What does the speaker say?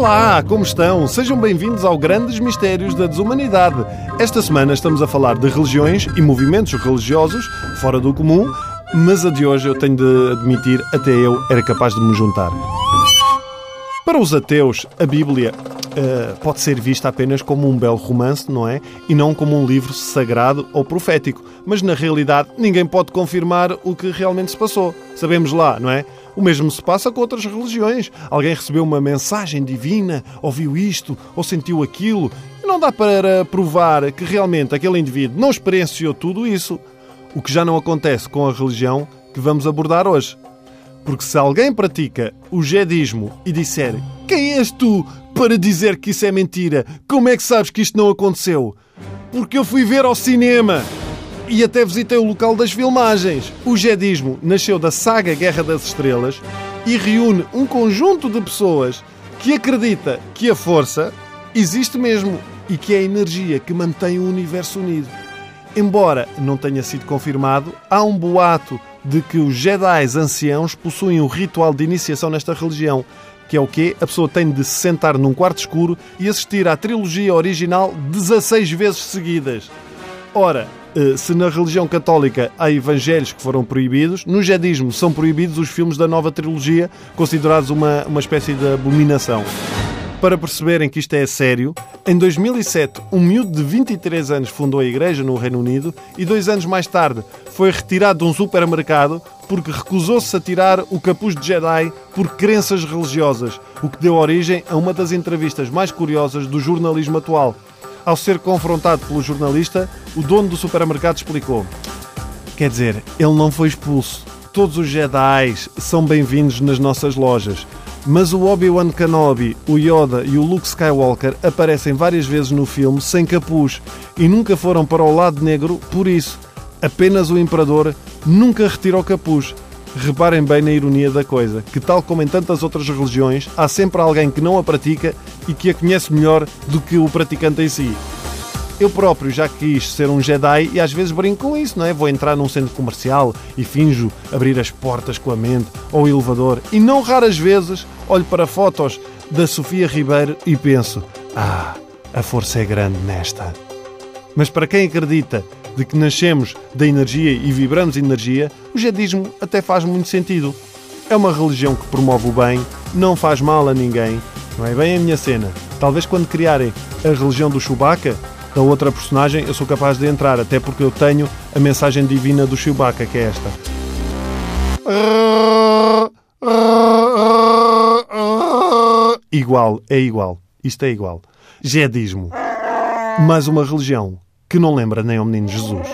Olá, como estão? Sejam bem-vindos ao Grandes Mistérios da Desumanidade. Esta semana estamos a falar de religiões e movimentos religiosos fora do comum, mas a de hoje eu tenho de admitir, até eu era capaz de me juntar. Para os ateus, a Bíblia uh, pode ser vista apenas como um belo romance, não é? E não como um livro sagrado ou profético. Mas na realidade, ninguém pode confirmar o que realmente se passou. Sabemos lá, não é? O mesmo se passa com outras religiões. Alguém recebeu uma mensagem divina, ouviu isto ou sentiu aquilo. E não dá para provar que realmente aquele indivíduo não experienciou tudo isso. O que já não acontece com a religião que vamos abordar hoje. Porque se alguém pratica o jedismo e disser quem és tu para dizer que isso é mentira? Como é que sabes que isto não aconteceu? Porque eu fui ver ao cinema e até visitei o local das filmagens. O jedismo nasceu da saga Guerra das Estrelas e reúne um conjunto de pessoas que acredita que a força existe mesmo e que é a energia que mantém o universo unido. Embora não tenha sido confirmado, há um boato de que os Jedi anciãos possuem um ritual de iniciação nesta religião, que é o quê? A pessoa tem de se sentar num quarto escuro e assistir à trilogia original 16 vezes seguidas. Ora, se na religião católica há evangelhos que foram proibidos, no jedismo são proibidos os filmes da nova trilogia, considerados uma, uma espécie de abominação. Para perceberem que isto é sério, em 2007, um miúdo de 23 anos fundou a igreja no Reino Unido e dois anos mais tarde foi retirado de um supermercado porque recusou-se a tirar o capuz de Jedi por crenças religiosas, o que deu origem a uma das entrevistas mais curiosas do jornalismo atual. Ao ser confrontado pelo jornalista, o dono do supermercado explicou: Quer dizer, ele não foi expulso. Todos os Jedi são bem-vindos nas nossas lojas. Mas o Obi-Wan Kenobi, o Yoda e o Luke Skywalker aparecem várias vezes no filme sem capuz e nunca foram para o lado negro por isso. Apenas o Imperador nunca retirou o capuz. Reparem bem na ironia da coisa, que tal como em tantas outras religiões, há sempre alguém que não a pratica e que a conhece melhor do que o praticante em si. Eu próprio já quis ser um Jedi e às vezes brinco com isso, não é? Vou entrar num centro comercial e finjo abrir as portas com a mente ou o elevador e não raras vezes olho para fotos da Sofia Ribeiro e penso: ah, a força é grande nesta. Mas para quem acredita de que nascemos da energia e vibramos energia, o jedismo até faz muito sentido. É uma religião que promove o bem, não faz mal a ninguém. Não é bem a minha cena. Talvez quando criarem a religião do Chewbacca, da outra personagem, eu sou capaz de entrar, até porque eu tenho a mensagem divina do Chewbacca, que é esta. Igual, é igual. Isto é igual. Jedismo. Mais uma religião que não lembra nem ao menino Jesus.